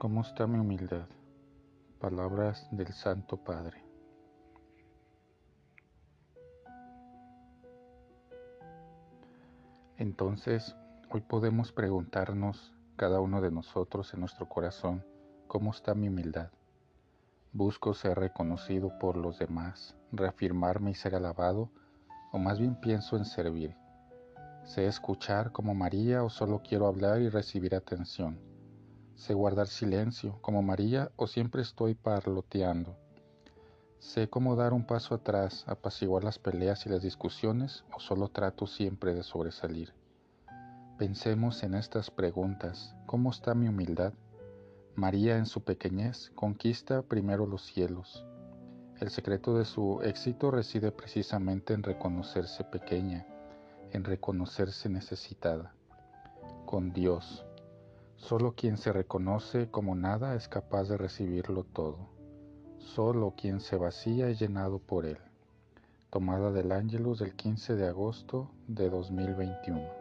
¿Cómo está mi humildad? Palabras del Santo Padre. Entonces, hoy podemos preguntarnos, cada uno de nosotros en nuestro corazón, ¿cómo está mi humildad? ¿Busco ser reconocido por los demás, reafirmarme y ser alabado? ¿O más bien pienso en servir? ¿Sé escuchar como María o solo quiero hablar y recibir atención? Sé guardar silencio, como María, o siempre estoy parloteando. Sé cómo dar un paso atrás, apaciguar las peleas y las discusiones, o solo trato siempre de sobresalir. Pensemos en estas preguntas. ¿Cómo está mi humildad? María en su pequeñez conquista primero los cielos. El secreto de su éxito reside precisamente en reconocerse pequeña, en reconocerse necesitada. Con Dios, Solo quien se reconoce como nada es capaz de recibirlo todo. Solo quien se vacía es llenado por él. Tomada del Ángelus del 15 de agosto de 2021.